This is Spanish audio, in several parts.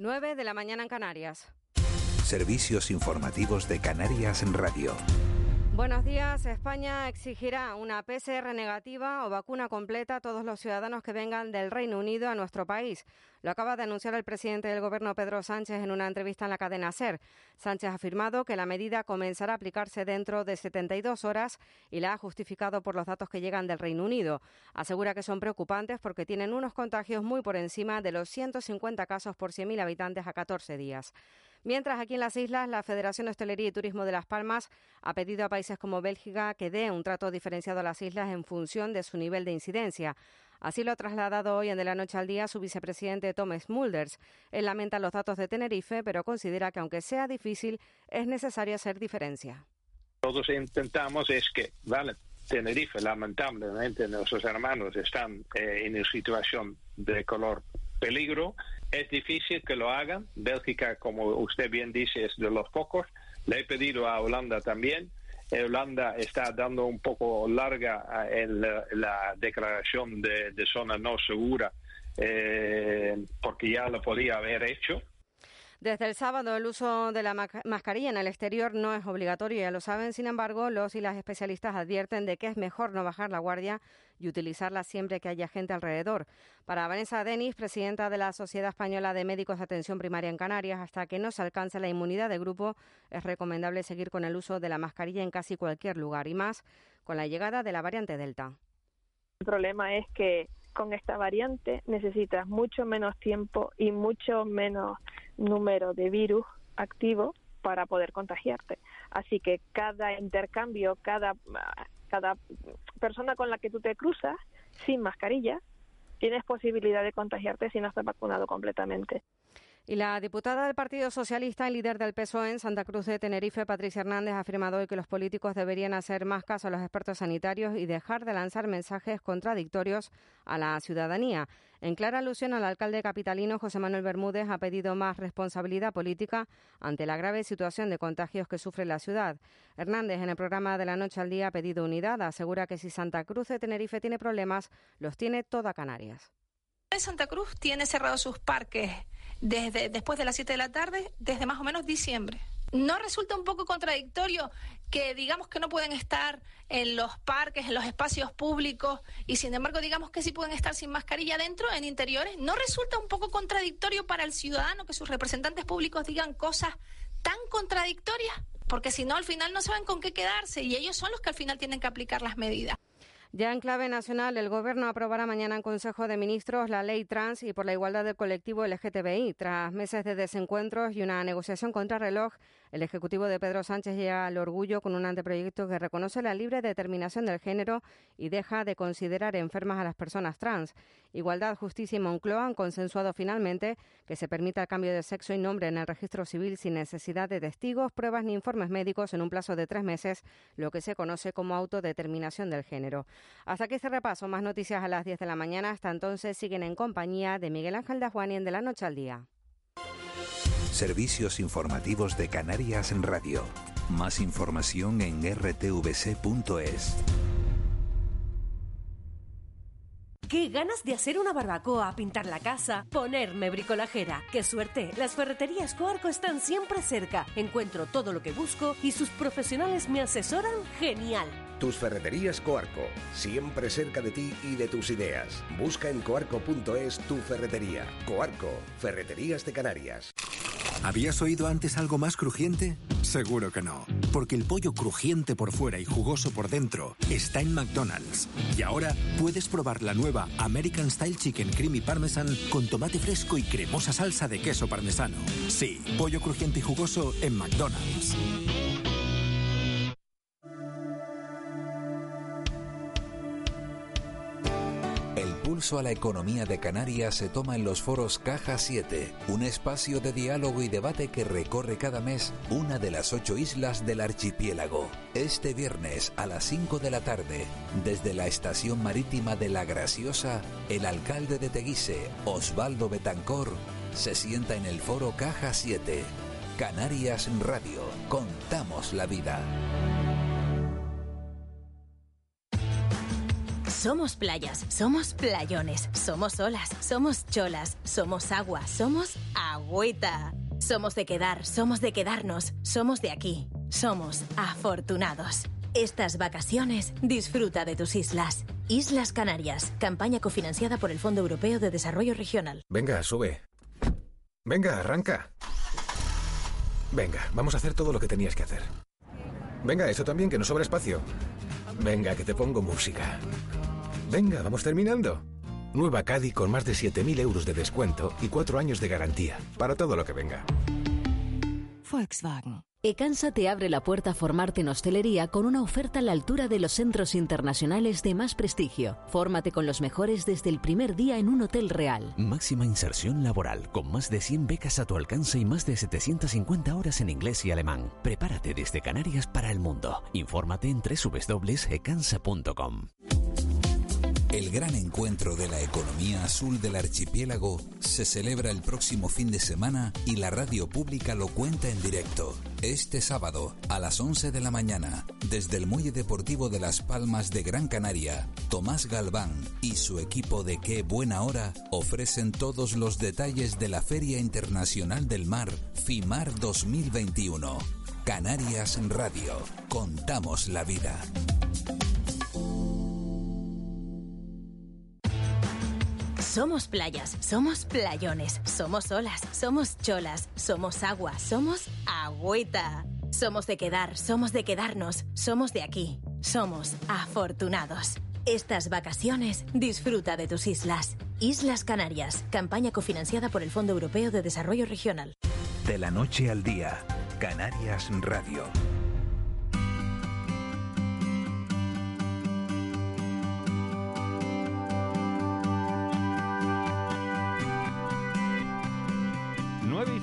9 de la mañana en Canarias. Servicios informativos de Canarias en Radio. Buenos días. España exigirá una PCR negativa o vacuna completa a todos los ciudadanos que vengan del Reino Unido a nuestro país. Lo acaba de anunciar el presidente del Gobierno, Pedro Sánchez, en una entrevista en la cadena SER. Sánchez ha afirmado que la medida comenzará a aplicarse dentro de 72 horas y la ha justificado por los datos que llegan del Reino Unido. Asegura que son preocupantes porque tienen unos contagios muy por encima de los 150 casos por 100.000 habitantes a 14 días. Mientras aquí en las islas, la Federación de Hostelería y Turismo de Las Palmas ha pedido a países como Bélgica que dé un trato diferenciado a las islas en función de su nivel de incidencia. Así lo ha trasladado hoy en De la Noche al Día su vicepresidente Thomas Mulders. Él lamenta los datos de Tenerife, pero considera que aunque sea difícil, es necesario hacer diferencia. Todos intentamos es que, vale, Tenerife, lamentablemente, nuestros hermanos están eh, en una situación de color peligro. Es difícil que lo hagan. Bélgica, como usted bien dice, es de los pocos. Le he pedido a Holanda también. Holanda está dando un poco larga en la, declaración de, zona no segura eh, porque ya lo podía haber hecho. Desde el sábado el uso de la mascarilla en el exterior no es obligatorio, ya lo saben. Sin embargo, los y las especialistas advierten de que es mejor no bajar la guardia y utilizarla siempre que haya gente alrededor. Para Vanessa Denis, presidenta de la Sociedad Española de Médicos de Atención Primaria en Canarias, hasta que no se alcance la inmunidad de grupo, es recomendable seguir con el uso de la mascarilla en casi cualquier lugar y más con la llegada de la variante Delta. El problema es que con esta variante necesitas mucho menos tiempo y mucho menos número de virus activo para poder contagiarte. Así que cada intercambio, cada, cada persona con la que tú te cruzas sin mascarilla, tienes posibilidad de contagiarte si no estás vacunado completamente. Y la diputada del Partido Socialista y líder del PSOE en Santa Cruz de Tenerife, Patricia Hernández, ha afirmado hoy que los políticos deberían hacer más caso a los expertos sanitarios y dejar de lanzar mensajes contradictorios a la ciudadanía. En clara alusión al alcalde capitalino José Manuel Bermúdez ha pedido más responsabilidad política ante la grave situación de contagios que sufre la ciudad. Hernández en el programa de la noche al día ha pedido unidad. Asegura que si Santa Cruz de Tenerife tiene problemas, los tiene toda Canarias. Santa Cruz tiene cerrados sus parques desde después de las 7 de la tarde, desde más o menos diciembre. ¿No resulta un poco contradictorio que digamos que no pueden estar en los parques, en los espacios públicos y sin embargo digamos que sí pueden estar sin mascarilla dentro, en interiores? ¿No resulta un poco contradictorio para el ciudadano que sus representantes públicos digan cosas tan contradictorias? Porque si no, al final no saben con qué quedarse y ellos son los que al final tienen que aplicar las medidas. Ya en clave nacional, el Gobierno aprobará mañana en Consejo de Ministros la ley trans y por la igualdad del colectivo LGTBI. Tras meses de desencuentros y una negociación contra reloj, el Ejecutivo de Pedro Sánchez llega al orgullo con un anteproyecto que reconoce la libre determinación del género y deja de considerar enfermas a las personas trans. Igualdad, Justicia y Moncloa han consensuado finalmente que se permita el cambio de sexo y nombre en el registro civil sin necesidad de testigos, pruebas ni informes médicos en un plazo de tres meses, lo que se conoce como autodeterminación del género. Hasta aquí este repaso. Más noticias a las 10 de la mañana. Hasta entonces siguen en compañía de Miguel Ángel Dajuani en De la Noche al Día. Servicios informativos de Canarias en Radio. Más información en rtvc.es. Qué ganas de hacer una barbacoa, pintar la casa, ponerme bricolajera. Qué suerte, las ferreterías Coarco están siempre cerca. Encuentro todo lo que busco y sus profesionales me asesoran genial. Tus ferreterías Coarco, siempre cerca de ti y de tus ideas. Busca en coarco.es tu ferretería. Coarco, Ferreterías de Canarias. ¿Habías oído antes algo más crujiente? Seguro que no, porque el pollo crujiente por fuera y jugoso por dentro está en McDonald's. Y ahora puedes probar la nueva American Style Chicken Creamy Parmesan con tomate fresco y cremosa salsa de queso parmesano. Sí, pollo crujiente y jugoso en McDonald's. Pulso a la economía de Canarias se toma en los foros Caja 7, un espacio de diálogo y debate que recorre cada mes una de las ocho islas del archipiélago. Este viernes a las 5 de la tarde, desde la estación marítima de La Graciosa, el alcalde de Teguise, Osvaldo Betancor, se sienta en el foro Caja 7. Canarias Radio, contamos la vida. Somos playas, somos playones, somos olas, somos cholas, somos agua, somos agüita. Somos de quedar, somos de quedarnos, somos de aquí, somos afortunados. Estas vacaciones disfruta de tus islas. Islas Canarias, campaña cofinanciada por el Fondo Europeo de Desarrollo Regional. Venga, sube. Venga, arranca. Venga, vamos a hacer todo lo que tenías que hacer. Venga, eso también, que nos sobra espacio. Venga, que te pongo música. Venga, vamos terminando. Nueva Caddy con más de 7.000 euros de descuento y 4 años de garantía. Para todo lo que venga. Volkswagen. Ecansa te abre la puerta a formarte en hostelería con una oferta a la altura de los centros internacionales de más prestigio. Fórmate con los mejores desde el primer día en un hotel real. Máxima inserción laboral, con más de 100 becas a tu alcance y más de 750 horas en inglés y alemán. Prepárate desde Canarias para el mundo. Infórmate en www.ecansa.com. El gran encuentro de la economía azul del archipiélago se celebra el próximo fin de semana y la radio pública lo cuenta en directo. Este sábado, a las 11 de la mañana, desde el Muelle Deportivo de Las Palmas de Gran Canaria, Tomás Galván y su equipo de Qué Buena Hora ofrecen todos los detalles de la Feria Internacional del Mar, FIMAR 2021. Canarias Radio. Contamos la vida. Somos playas, somos playones, somos olas, somos cholas, somos agua, somos agüita. Somos de quedar, somos de quedarnos, somos de aquí, somos afortunados. Estas vacaciones disfruta de tus islas. Islas Canarias, campaña cofinanciada por el Fondo Europeo de Desarrollo Regional. De la noche al día, Canarias Radio.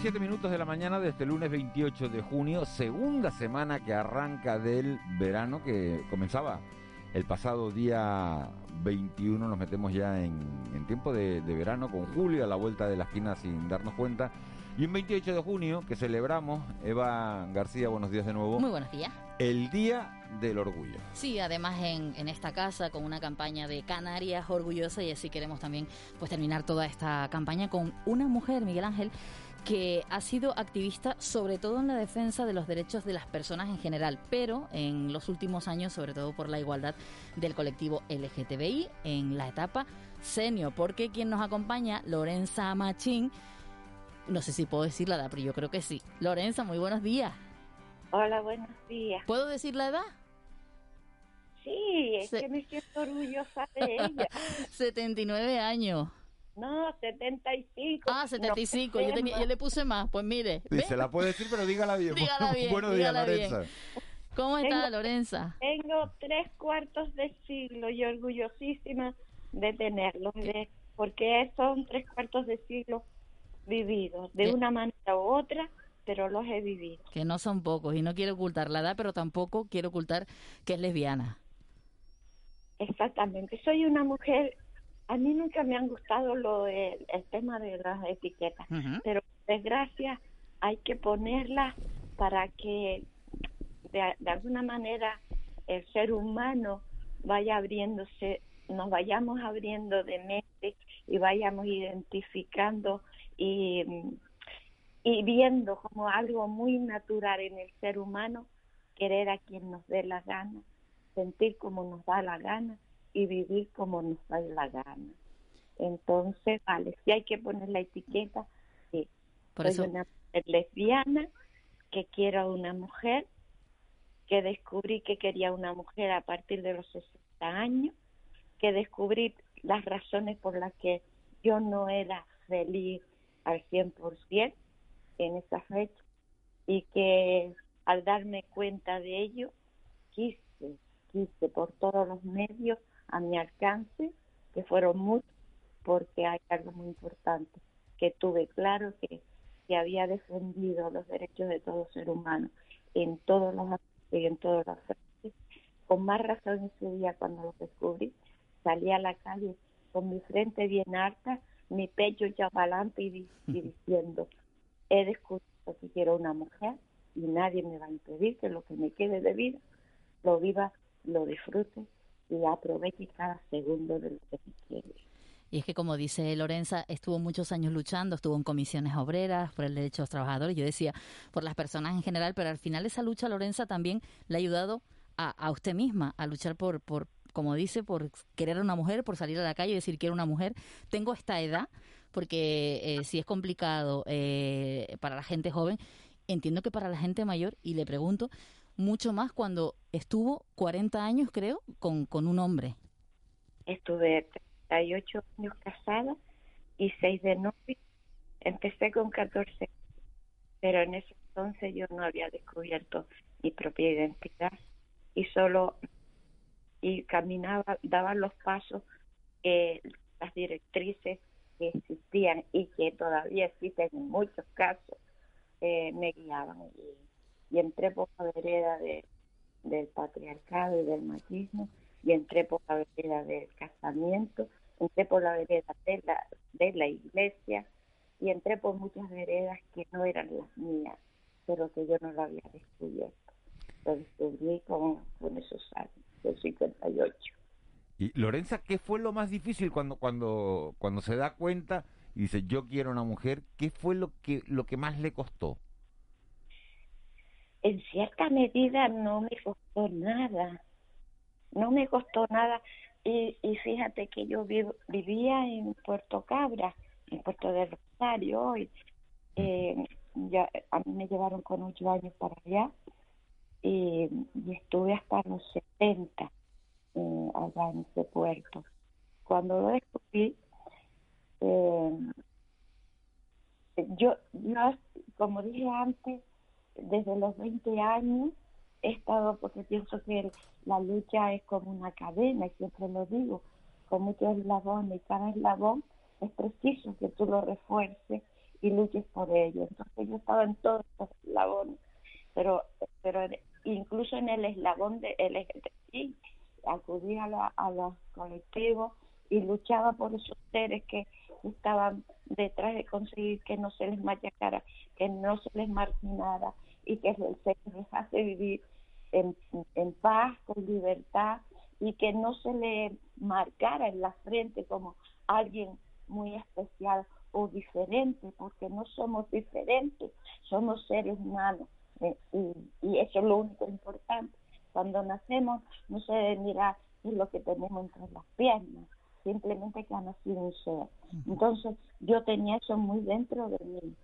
7 minutos de la mañana de este lunes 28 de junio, segunda semana que arranca del verano que comenzaba el pasado día 21. Nos metemos ya en, tiempo de, de, verano con julio a la vuelta de la esquina sin darnos cuenta. Y un 28 de junio que celebramos, Eva García, buenos días de nuevo. Muy buenos días. El Día del Orgullo. Sí, además en, en, esta casa con una campaña de Canarias orgullosa y así queremos también pues terminar toda esta campaña con una mujer, Miguel Ángel, que ha sido activista sobre todo en la defensa de los derechos de las personas en general, pero en los últimos años sobre todo por la igualdad del colectivo LGTBI en la etapa senior, porque quien nos acompaña, Lorenza Machín, no sé si puedo decir la edad, pero yo creo que sí. Lorenza, muy buenos días. Hola, buenos días. ¿Puedo decir la edad? Sí, es que me siento orgullosa de ella. 79 años. No, 75. Ah, 75. yo, tenía, yo le puse más. Pues mire. Se la puede decir, pero dígala bien. dígala bien Buenos días, Lorenza. ¿Cómo está, Lorenza? Tengo tres cuartos de siglo y orgullosísima de tenerlos, de, porque son tres cuartos de siglo vividos, de una manera u otra, pero los he vivido. Que no son pocos, y no quiero ocultar la edad, pero tampoco quiero ocultar que es lesbiana. Exactamente. Soy una mujer a mí nunca me han gustado lo el tema de las etiquetas, pero desgracia hay que ponerlas para que de, de, alguna manera el ser humano vaya abriéndose, nos vayamos abriendo de mente y vayamos identificando y, y viendo como algo muy natural en el ser humano, querer a quien nos dé la gana, sentir como nos da la gana y vivir como nos da la gana. Entonces, vale, si hay que poner la etiqueta, sí. Por Soy una mujer lesbiana que quiero a una mujer, que descubrí que quería una mujer a partir de los 60 años, que descubrí las razones por las que yo no era feliz al 100% en esa fecha y que al darme cuenta de ello quise, quise por todos los medios a mi alcance, que fueron muchos, porque hay algo muy importante, que tuve claro que, que había defendido los derechos de todo ser humano en todos los aspectos y en todos los frentes. Con más razón ese día cuando lo descubrí, salí a la calle con mi frente bien alta, mi pecho ya para adelante y, y diciendo, he descubierto que quiero una mujer y nadie me va a impedir que lo que me quede de vida lo viva, lo disfrute y aproveche cada segundo de lo que quiere. Y es que, como dice Lorenza, estuvo muchos años luchando, estuvo en comisiones obreras por el derecho de los trabajadores, yo decía, por las personas en general, pero al final esa lucha, Lorenza, también le ha ayudado a, a usted misma a luchar por, por, como dice, por querer a una mujer, por salir a la calle y decir quiero una mujer. Tengo esta edad, porque eh, si es complicado eh, para la gente joven, entiendo que para la gente mayor, y le pregunto, mucho más cuando estuvo 40 años, creo, con, con un hombre. Estuve 38 años casada y 6 de novio. Empecé con 14, pero en ese entonces yo no había descubierto mi propia identidad y solo y caminaba, daba los pasos que las directrices que existían y que todavía existen en muchos casos eh, me guiaban y, y entré por la vereda de, del patriarcado y del machismo y entré por la vereda del casamiento, entré por la vereda de la, de la iglesia y entré por muchas veredas que no eran las mías, pero que yo no lo había descubierto. Lo descubrí con, con esos años, del 58. Y Lorenza, ¿qué fue lo más difícil cuando cuando cuando se da cuenta y dice yo quiero una mujer? ¿Qué fue lo que lo que más le costó? En cierta medida no me costó nada, no me costó nada. Y, y fíjate que yo vivo, vivía en Puerto Cabra, en Puerto del Rosario hoy. Eh, ya, a mí me llevaron con ocho años para allá y, y estuve hasta los 70 eh, allá en ese puerto. Cuando lo descubrí, eh, yo, yo, como dije antes, desde los 20 años he estado, porque pienso que la lucha es como una cadena, y siempre lo digo, con muchos eslabones, y cada eslabón es preciso que tú lo refuerces y luches por ello. Entonces yo estaba en todos los eslabones, pero, pero incluso en el eslabón de LGTBI, acudía a, la, a los colectivos y luchaba por esos seres que estaban detrás de conseguir que no se les machacara, que no se les marginara y que se les dejase vivir en, en paz, con libertad y que no se le marcara en la frente como alguien muy especial o diferente, porque no somos diferentes, somos seres humanos eh, y, y eso es lo único importante. Cuando nacemos no se debe mirar lo que tenemos entre las piernas, simplemente que ha nacido un ser. Entonces yo tenía eso muy dentro de mí.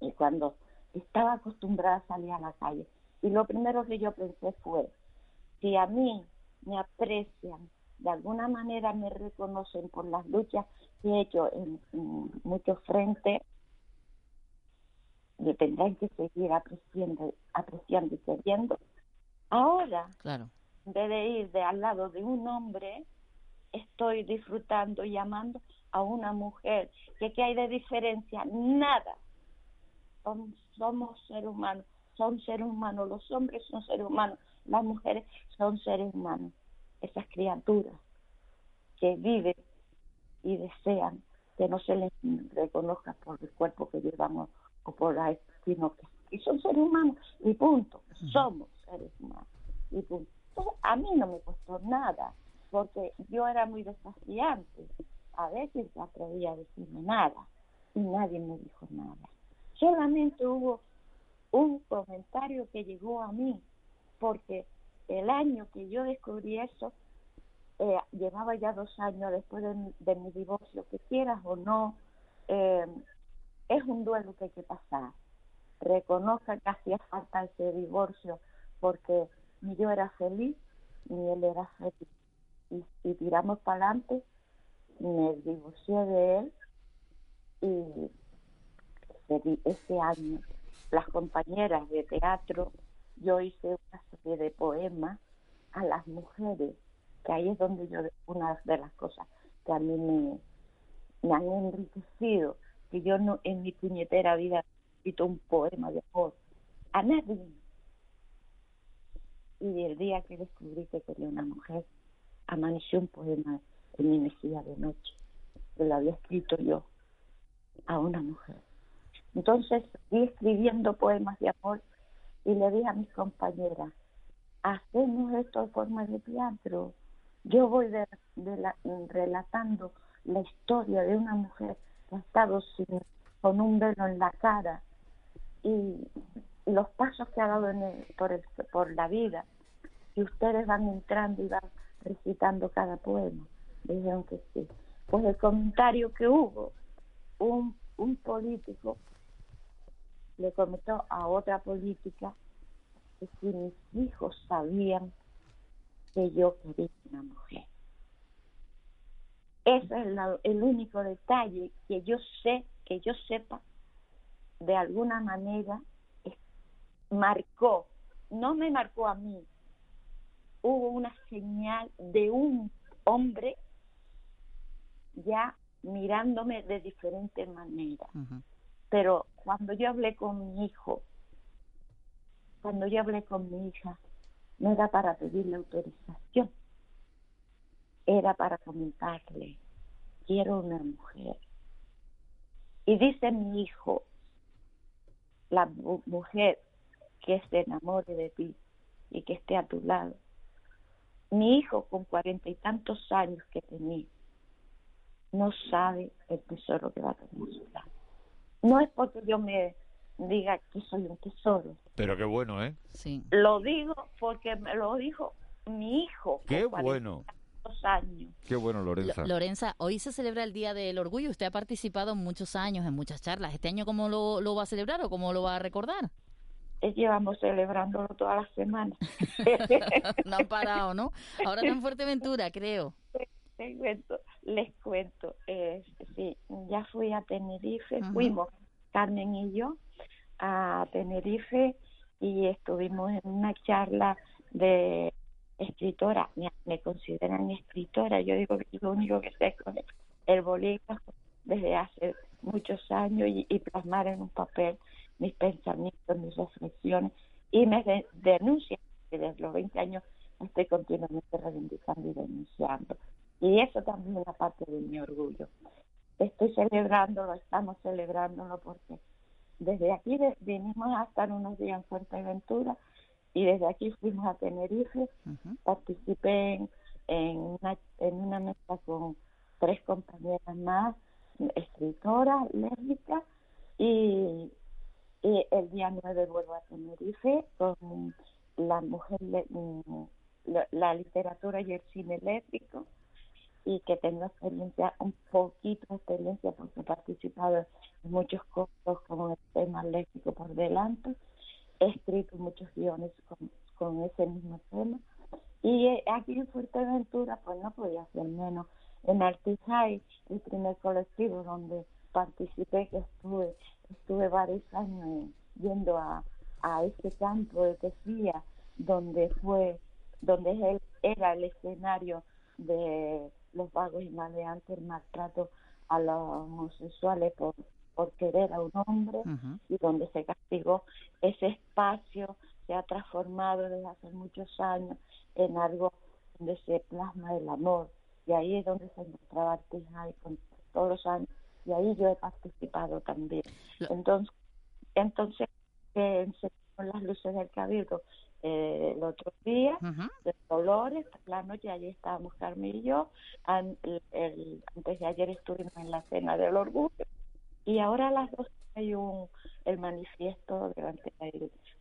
Y cuando estaba acostumbrada a salir a la calle, y lo primero que yo pensé fue, si a mí me aprecian, de alguna manera me reconocen por las luchas que he hecho en, en muchos frentes, me tendrán que seguir apreciando, apreciando y queriendo Ahora, claro. en vez de ir de al lado de un hombre, estoy disfrutando y amando a una mujer. ¿Qué, qué hay de diferencia? Nada. Son, somos seres humanos, son seres humanos, los hombres son seres humanos, las mujeres son seres humanos. Esas criaturas que viven y desean que no se les reconozca por el cuerpo que llevamos o por la sino que y son seres humanos y punto, somos seres humanos y punto. Entonces, a mí no me costó nada porque yo era muy desafiante, a veces no atrevía a decirme nada y nadie me dijo nada. Solamente hubo un comentario que llegó a mí porque el año que yo descubrí eso, eh, llevaba ya dos años después de, mi divorcio, que quieras o no, eh, es un duelo que hay que pasar reconozca que hacía falta ese divorcio porque ni yo era feliz ni él era feliz. Y, y tiramos para adelante, me divorcié de él y ese año las compañeras de teatro, yo hice una serie de poemas a las mujeres, que ahí es donde yo, una de las cosas que a mí me, me han enriquecido, que yo no en mi puñetera vida he escrito un poema de amor a nadie. Y el día que descubrí que quería una mujer, amaneció un poema en mi mesilla de noche, que lo había escrito yo a una mujer. Entonces, fui escribiendo poemas de amor y le dije a mis compañeras, hacemos esto de forma de teatro. Yo voy de, relatando la historia de una mujer que ha estado sin, con un velo en la cara y los pasos que ha dado en por, por la vida. Y ustedes van entrando y van recitando cada poema. Dijeron que sí. Pues el comentario que hubo, un, un político le comentó a otra política que si mis hijos sabían que yo quería una mujer. Ese es el único detalle que yo sé, que yo sepa, de alguna manera marcó, no me marcó a mí, hubo una señal de un hombre ya mirándome de diferente manera. Pero cuando yo hablé con mi hijo, cuando yo hablé con mi hija, no era para pedirle autorización, era para comentarle, quiero una mujer. Y dice mi hijo, la mujer que se enamore de ti y que esté a tu lado. Mi hijo con cuarenta y tantos años que tenía, no sabe el tesoro que va a tener su lado. No es porque yo me diga que soy un tesoro. Pero qué bueno, ¿eh? Sí. Lo digo porque me lo dijo mi hijo. Qué bueno. Años. Qué bueno, Lorenza. Lorenza, hoy se celebra el Día del Orgullo. Usted ha participado en muchos años, en muchas charlas. ¿Este año cómo lo, lo va a celebrar o cómo lo va a recordar? llevamos celebrándolo toda la semana. no han parado, ¿no? Ahora en Fuerteventura, creo. Les cuento, les cuento. Eh, sí, ya fui a Tenerife, fuimos Carmen y yo a Tenerife y estuvimos en una charla de escritora. Me, consideran escritora. Yo digo que lo único que sé es el bolígrafo desde hace muchos años y plasmar en un papel mis pensamientos, mis reflexiones y me denuncian que desde los 20 años estoy continuamente reivindicando y denunciando. Y eso también es una parte de mi orgullo. Estoy celebrándolo, estamos celebrándolo porque desde aquí vinimos a estar unos días en Fuerteventura y desde aquí fuimos a Tenerife, participé en, una, en una mesa con tres compañeras más, escritoras, lésbicas, y y el día 9 vuelvo a Tenerife con la mujer, mm, la, literatura y el cine eléctrico y que tengo experiencia, un poquito de experiencia porque he participado en muchos cursos con el tema léxico por delante, he escrito muchos guiones con, con ese mismo tema. Y eh, aquí en Fuerteventura pues no podía ser menos. En Artijay, el primer colectivo donde participé, que estuve, estuve varios años yendo a, a este campo de Tefía, donde fue, donde él era el escenario de los vagos y maleantes, el maltrato a los homosexuales por, por querer a un hombre y donde se castigó. Ese espacio se ha transformado desde hace muchos años en algo donde se plasma el amor. Y ahí es donde se encontraba Artijay con todos los años. Y ahí yo he participado también. Entonces, entonces eh, las luces del cabildo eh, el otro día, de Dolores, la noche allí estábamos Carmen y yo, el, antes de ayer estuvimos en la cena del orgullo y ahora a las dos hay un el manifiesto delante,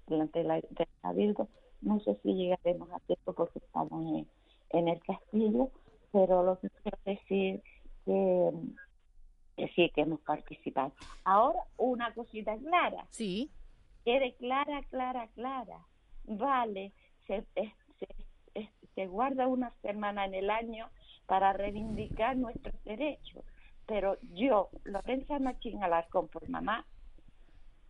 delante del cabildo, no sé si llegaremos a tiempo porque estamos en, en el castillo, pero lo que quiero decir que sí que hemos participado. Ahora, una cosita clara. Sí. Quede clara, clara, clara. Vale, se, se, se guarda una semana en el año para reivindicar nuestros derechos. Pero yo, Lorenza Machín Alarcón por mamá,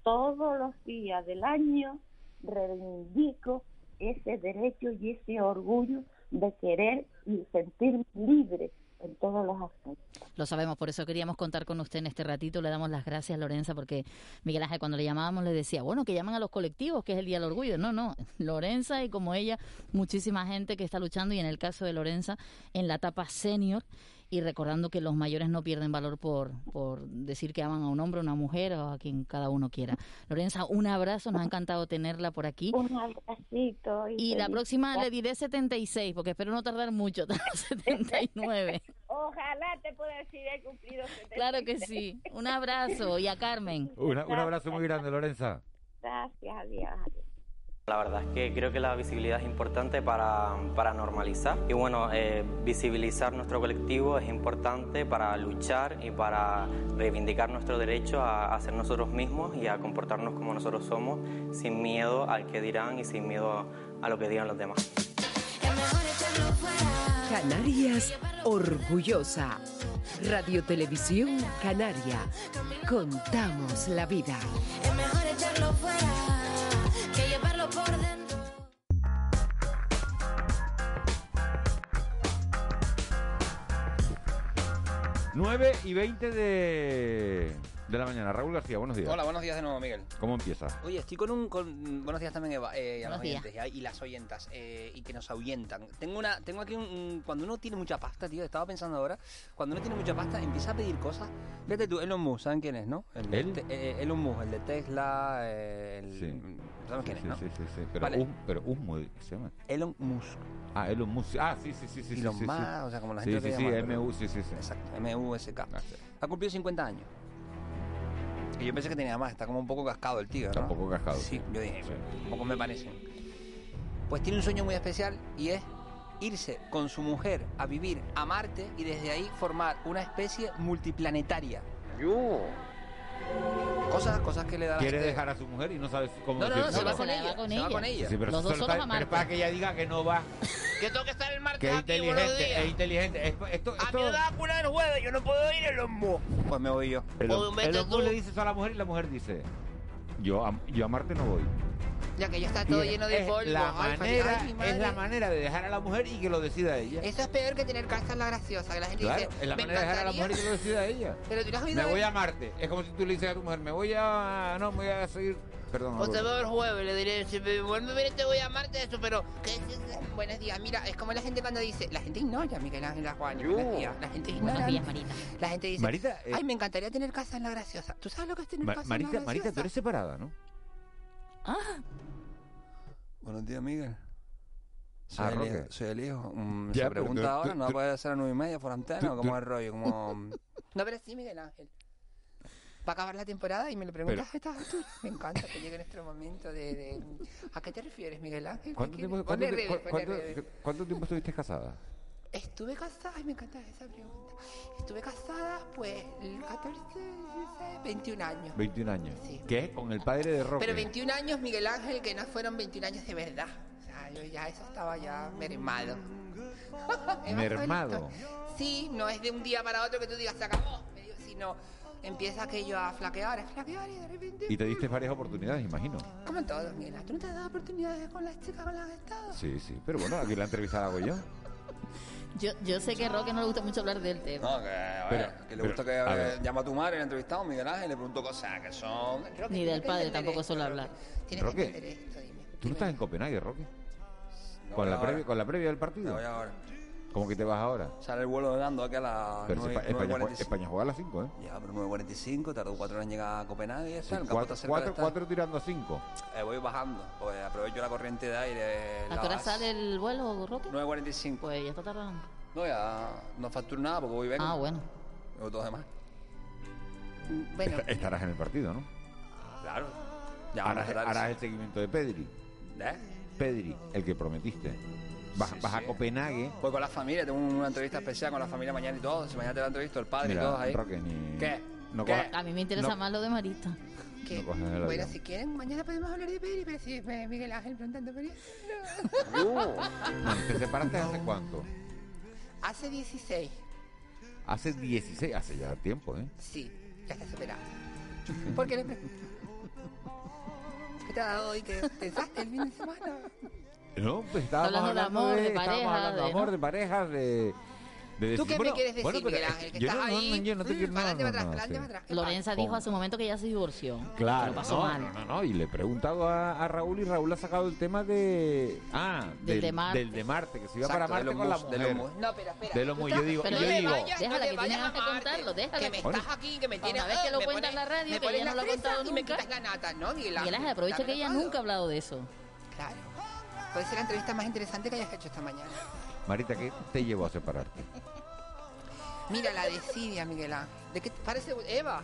todos los días del año reivindico ese derecho y ese orgullo de querer y sentirme libre en todos los aspectos. Lo sabemos, por eso queríamos contar con usted en este ratito. Le damos las gracias, Lorenza, porque Miguel Ángel cuando le llamábamos le decía, bueno, que llaman a los colectivos, que es el Día del Orgullo. No, no, Lorenza y como ella, muchísima gente que está luchando y en el caso de Lorenza, en la etapa senior y recordando que los mayores no pierden valor por, por decir que aman a un hombre, a una mujer o a quien cada uno quiera. Lorenza, un abrazo, nos ha encantado tenerla por aquí. Un abracito. Y, la próxima le diré 76, porque espero no tardar mucho, 79. Ojalá te pueda decir he cumplido 76. Claro que sí. Un abrazo y a Carmen. un abrazo muy grande, Lorenza. Gracias, adiós. adiós. La verdad es que creo que la visibilidad es importante para, para normalizar y bueno, eh, visibilizar nuestro colectivo es importante para luchar y para reivindicar nuestro derecho a, a ser nosotros mismos y a comportarnos como nosotros somos sin miedo al que dirán y sin miedo a lo que digan los demás. Canarias Orgullosa. Radio Televisión Canaria. Contamos la vida. Es mejor echarlo fuera 9 y 20 de, de la mañana. Raúl García, buenos días. Hola, buenos días de nuevo, Miguel. ¿Cómo empiezas? Oye, estoy con un... Con... Buenos días también, Eva, eh, a los oyentes y, y las oyentas, eh, y que nos ahuyentan. Tengo una tengo aquí un, un- Cuando uno tiene mucha pasta, tío, estaba pensando ahora, cuando uno tiene mucha pasta, empieza a pedir cosas. Fíjate tú, Elon Musk, ¿saben quién es, no? El de ¿Él? te- eh, Elon Musk, el de Tesla, eh, el... Sí. ¿Saben quién sí, es, no? Sí, sí, sí. Pero, Vale. un, pero Usmo, ¿qué se llama? Elon Musk. Ah, Elon Musk. Ah, sí, sí, sí. sí Elon sí, sí, Musk, sí. o sea, como la Sí, gente sí, lo sí, llama, pero- MU, sí, sí, sí. Exacto, M-U-S-K. Ah, sí. Ha cumplido 50 años. Y yo pensé que tenía más, está como un poco cascado el tío, ¿no? Está un poco cascado. Sí, yo dije, Sí. un poco me parecen. Pues tiene un sueño muy especial y es irse con su mujer a vivir a Marte y desde ahí formar una especie multiplanetaria. Yo. Cosas, cosas que le da la Quiere gente- dejar a su mujer y no sabe cómo No, no, no, se va con la ella. con se va ella. con ella. Sí, pero Los eso dos solo solos está- a pero Marte. es para que ella diga que no va, Que tengo que estar en Marte que es aquí, buenos inteligente, días. es inteligente. Es- esto, A mí esto, me da vacuna el jueves, yo no puedo ir el homo. Pues me voy yo. el, el hombre tú. le dice eso a la mujer y la mujer dice, yo a, yo a Marte no voy. Ya que ya está todo lleno de es polvo. La Ay, manera, ay, es la manera de dejar a la mujer y que lo decida ella. Eso es peor que tener casa en la graciosa, que la gente Claro, dice, es la "Me manera de dejar a la encantaría". mujer y que lo decida ella. Pero tú no has oído Me voy a Marte. Es como si tú le dices a tu mujer, me voy a... No, me voy a seguir... Perdón. O te veo el jueves, le diré, si me vuelve a ver te voy a amarte eso, pero ¿qué es eso? Buenos días, mira, es como la gente cuando dice, la gente ignora, Miguel Ángel Juan, buenos días, la gente ignora. Buenos días, Marita. La gente dice, Marita, eh, ay, me encantaría tener casa en la graciosa. ¿Tú sabes lo que es tener Ma- casa Marita, en la Marita, tú graciosa? eres separada, ¿no? Ah, Buenos días, Miguel. Soy, Ah, el, hijo, soy el hijo. Mm, Ya, se pero pregunta ahora, tú- ¿no tú- puede ser a nueve y media por antena cómo es el rollo? Como... no, pero sí, Miguel Ángel. Va a acabar la temporada y me lo preguntas a estas. Me encanta que llegue nuestro momento de, de- ¿A qué te refieres, Miguel Ángel? ¿Qué ¿Cuánto quieres? tiempo, Ponle cuánto, redes, cu- ponle cuánto- redes. cuánto tiempo estuviste casada? Estuve casada, ay, me encanta esa pregunta. Estuve casada, pues, el 14, 16, 21 años. 21 años. Sí. ¿Qué? Con el padre de Roque. Pero 21 años, Miguel Ángel, que no fueron 21 años de verdad. O sea, yo ya eso estaba ya mermado. Mermado. Sí, no es de un día para otro que tú digas, se acabó, sino empieza aquello a flaquear, a flaquear y de repente... Y te diste varias oportunidades, imagino. Como en todo, Miguel Ángel. ¿Tú no te has dado oportunidades con las chicas con las que has estado? Sí, sí. Pero bueno, aquí la entrevista la hago yo. Yo, yo sé que a Roque no le gusta mucho hablar del tema. No, que, a Pero- ver, que le pero, gusta que a a ver. ver, llama a tu madre, le ha entrevistado Miguel Ángel, le pregunto cosas que son... Roque, Ni del padre tampoco suele hablar. Tienes Roque, que entender esto, dime. Tú no estás en Copenhague, Roque. No Con la, ahora. previa, con la previa del partido. voy ahora. ¿Cómo que te vas ahora? Sale el vuelo de Nando aquí a las Pero si 9, Espa- España, jue- 9.45. España juega a las 5, ¿eh? Ya, pero 9.45, tardó 4 horas en llegar a Copenhague y ya Sí, está. el campo cuatro, está cuatro, cuatro tirando a 5. Eh, voy bajando, pues aprovecho la corriente de aire. ¿A qué hora sale el vuelo, Roque? 9.45. Pues ya está tardando. No, ya no facturo nada porque voy vengo. Ah, bueno. Luego todo demás. Bueno, Est- Estarás en el partido, ¿no? claro. Ya harás, harás el seguimiento de Pedri. ¿Eh? Pedri, el que prometiste. Vas, Sí, vas a. Copenhague. Voy con la familia, tengo una entrevista especial con la familia mañana y todo. Si mañana te la entrevisto, el padre y todos ahí. Roque, ni... ¿Qué? No ¿Qué? A mí me interesa no- más lo de Marita. ¿Qué? No bueno, si quieren, mañana podemos hablar de Pedri, pero si es Miguel Ángel preguntando por eso. ¿Te separaste hace cuánto? Hace 16. Hace 16, hace ya tiempo, ¿eh? Sí, ya está superado. ¿Por qué le pregunto? ¿Qué te ha dado hoy? ¿Qué pensaste el fin de semana? No, pues estábamos Hablando de amor, de hablando de de- amor, ¿no? de parejas, de, de ¿Tú decir, qué me bueno, quieres decir, bueno, pero Miguel es Ángel? que yo estás no, no, ahí, yo no te mm, quiero para adelante, no, para atrás, sí. atrás. ¿Qué Lorenza dijo hace un momento que ella se divorció. Claro, lo pasó no, mal. no, no, no, y le he preguntado a, a Raúl y Raúl ha sacado el tema de ah, Del de Marte. del de Marte, que se iba Exacto, para de Marte con la mus, de mujer. los mus. No, pero espera. De tú mus, estás- yo digo, no yo te digo, vayas, Déjala te que vayas tienes a que contarlo, déjala. Que me estás aquí, que me tienes... Una vez que lo me cuenta en la radio, me que ella no lo ha contado y me nunca. quitas la nata, ¿no, Miguel Ángel? Aprovecha que ella nunca ha hablado de eso. Claro. Puede ser la entrevista más interesante que hayas hecho esta mañana. Marita, ¿qué te llevó a separarte? Mira la desidia, Miguel Ángel. ¿De qué te parece Eva?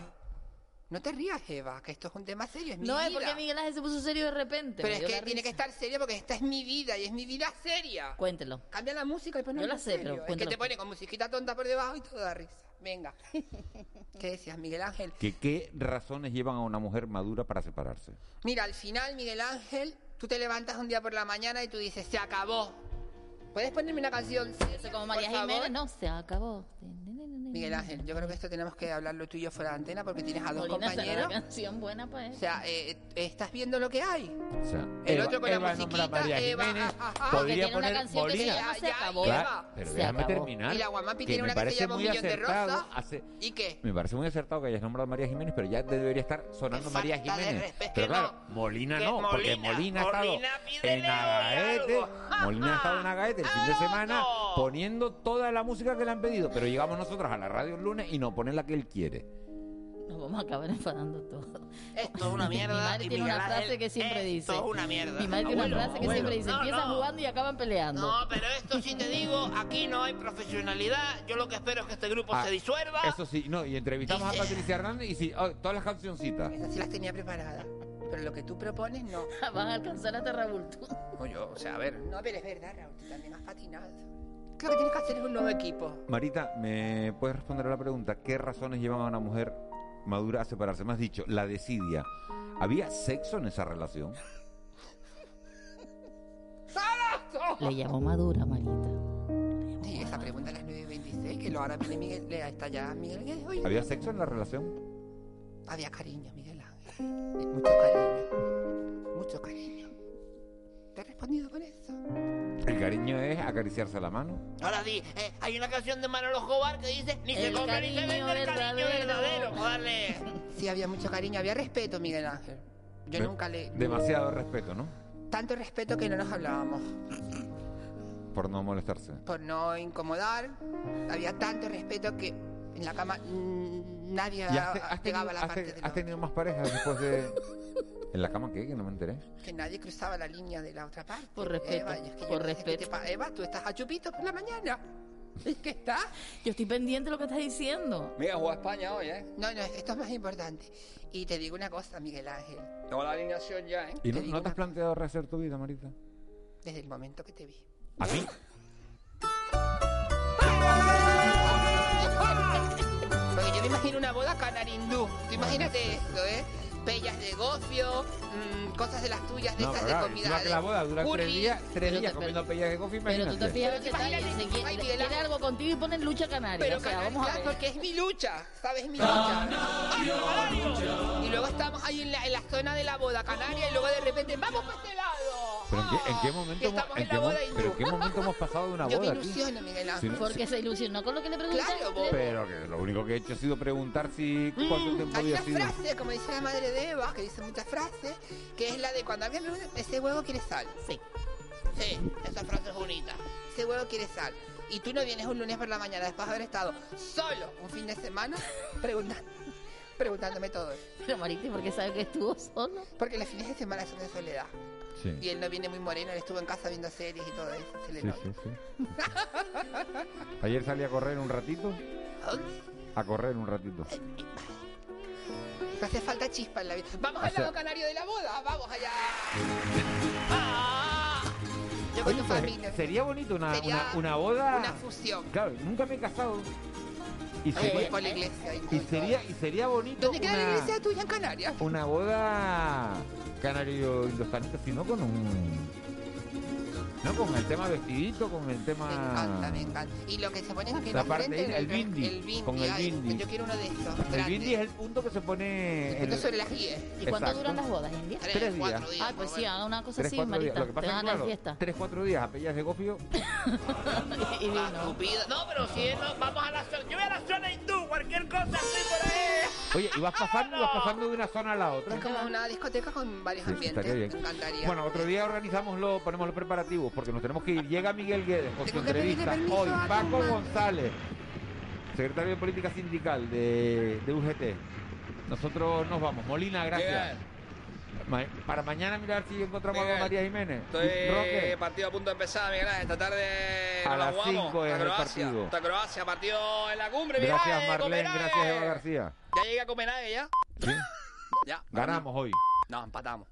No te rías, Eva, que esto es un tema serio, es mi No vida. es porque Miguel Ángel se puso serio de repente. Pero es que tiene que estar serio porque esta es mi vida y es mi vida seria. Cuéntelo. Cambia la música y ponlo Yo la sé, serio. pero Es que te pone con musiquita tonta por debajo y todo da risa. Venga. ¿Qué decías, Miguel Ángel? ¿Que ¿Qué razones llevan a una mujer madura para separarse? Mira, al final, Miguel Ángel, tú te levantas un día por la mañana y tú dices, se acabó. ¿Puedes ponerme una canción? Eso como María por favor? Jiménez, no, se acabó. Miguel Ángel, yo creo que esto tenemos que hablarlo tú y yo fuera de antena porque tienes a dos Molina compañeros. una canción buena para él. O sea, eh, ¿estás viendo lo que hay? O sea, El Eva- otro con la Eva nombra a musiquita, María Eva, Jiménez, podría tiene una poner que se Molina. llama Se acabó. Claro, pero Se déjame acabó. terminar. Y la Guamapi tiene me una que se parece llama Un muy Millón de acertado Rosas. hace- ¿Y qué? Me parece muy acertado que hayas nombrado a María Jiménez, pero ya debería estar sonando María Jiménez. Pero claro, no. Molina no, porque Molina, ha estado en Agaete. Molina ha estado en Agaete el fin de ¡Ah, semana no! poniendo toda la música que le han pedido, pero llegamos nosotros a la radio el lunes y no ponen la que él quiere. Nos vamos a acabar enfadando todos. Esto es una mierda. Mi madre y tiene Miguel una Ángel, frase que siempre dice. Esto es una mierda. Mi madre tiene una frase que abuelo. siempre dice, No, empiezan no. jugando y acaban peleando. No, pero esto sí te digo, aquí no hay profesionalidad. Yo lo que espero es que este grupo Ah, se disuelva. Eso sí, no, y entrevistamos a Patricia Hernández y sí, oh, todas las cancioncitas. Esas sí las tenía preparadas. Pero lo que tú propones, no. Van a alcanzar hasta Raúl. tú. O yo, o sea, a ver. No, pero es verdad, Raúl, tú también has patinado. Lo que tienes que hacer es un nuevo equipo. Marita, ¿me puedes responder a la pregunta? ¿Qué razones llevan a una mujer madura a separarse? Me has dicho, la desidia. ¿Había sexo en esa relación? Le llamó Madura, Marita. Y esa pregunta a las 9.26, que lo ahora viene Miguel, le está ya Miguel. oye, ¿Había sexo en la relación? Había cariño, Miguel. Y Mucho cariño. Mucho cariño. ¿Te he respondido con eso? El cariño es acariciarse la mano. Ahora sí, eh, hay una canción de Manolo Escobar que dice ni se El compra ni se cariño vende el cariño verdadero. Joderle. Sí, había mucho cariño, había respeto, Miguel Ángel. Yo nunca le... Demasiado respeto, ¿no? Tanto respeto que no nos hablábamos. Por no molestarse. Por no incomodar. Había tanto respeto que en la cama mm, nadie ¿Y has, te- has llegaba tenido, a la has parte te- de has tenido más parejas después de... ¿En la cama qué? Que no me enteré. que nadie cruzaba la línea de la otra parte. Por respeto, Eva, es que por qué respeto. te Eva, tú estás a chupitos por la mañana. ¿Es que está? Yo estoy pendiente de lo que estás diciendo. Mira, juega España hoy, ¿eh? No, no, esto es más importante. Y te digo una cosa, Miguel Ángel. Tengo la alineación ya, ¿eh? ¿Y no, Te no te has planteado rehacer tu vida, Marita? Desde el momento que te vi. ¿A mí? Imagino una boda canarindú. Tú imagínate esto, ¿eh? Pellas de gofio, mm, cosas de las tuyas, de No, esas pero de claro, comida. que la boda dura tres curry. días, tres días comiendo pellas de coffee, Pero tú te imagínate. fijas Se quiere, quiere algo contigo y ponen lucha canaria. Pero o sea, canario, vamos a ver. porque es mi lucha, ¿sabes? Mi lucha. ¡Ay, canario! Y luego estamos ahí en la, en la zona de la boda canaria y luego de repente, ¡vamos para este lado! ¿Pero en qué, en qué momento, hemos, estamos en en qué la mo- boda hindú. pero en qué momento hemos pasado de una Yo me boda aquí? ilusiono, Miguel Sí, Porque se ilusionó con lo que le preguntaste. Claro. Pero que lo único que he hecho ha sido preguntar si cuánto tiempo Mm, Hay había una sido. frase, como dice la madre de Eva, que dice muchas frases, que es la de cuando alguien pregunta, ese huevo quiere sal. Sí. Sí, esa frase es bonita. Ese huevo quiere sal. Y tú no vienes un lunes por la mañana después de haber estado solo un fin de semana preguntando, preguntándome todo. Pero Marita, ¿y por qué sabe que estuvo solo? Porque los fines de semana son de soledad. Sí. Y él no viene muy moreno, él estuvo en casa viendo series y todo eso. Se le Sí, sí, sí. Ayer salí a correr un ratito. ¿A correr un ratito. Me hace falta chispa en la vida. Vamos O al lado canario de la boda, vamos allá. Ah, Yo con Oye, tu familia. sería bonito una, Sería una, una boda. Una fusión. Claro, nunca me he casado. Y Ay, voy sería, por la iglesia. y sería, y sería bonito ¿Dónde queda la una, iglesia tuya en Canarias? una boda canario indostanita, sino con un No, con el tema vestidito, con el tema... Me encanta, me encanta. Y lo que se ponen aquí en La la parte frente, ahí, el bindi, el bindi, con el ay, bindi. Yo quiero uno de estos. El grandes. bindi es el punto que se pone... Esto el- sobre las guías. ¿Y cuánto Exacto. duran las bodas, India? Tres, Tres cuatro días. días. Ah, pues sí, hagan una cosa Tres, así, cuatro días. Marita. Lo que Te pasa es van que, a la claro, fiesta. tres, cuatro días a pellas de gofio. y vino. No, pero si es, no, vamos a la zona. Yo voy a la zona hindú, cualquier cosa estoy. Oye, y vas pasando, vas pasando de una zona a la otra. Es como una discoteca con varios Sí, ambientes. estaría bien. Me encantaría. Bueno, otro día organizamos lo, ponemos los preparativos porque nos tenemos que ir. Llega Miguel Guedes con su entrevista hoy. Paco. González, secretario de Política Sindical de, de UGT. Nosotros nos vamos. Molina, gracias. Ma- para mañana mirar si encontramos a María Jiménez. Estoy Roque, partido a punto de empezar, Miguel. Esta tarde A las jugamos. cinco es Hasta el partido. Croacia, partido en la cumbre. Gracias Marlene, Copenhague. gracias Eva García. Ya llegué a Copenhague ya. Sí, Ya. ganamos hoy. No, empatamos.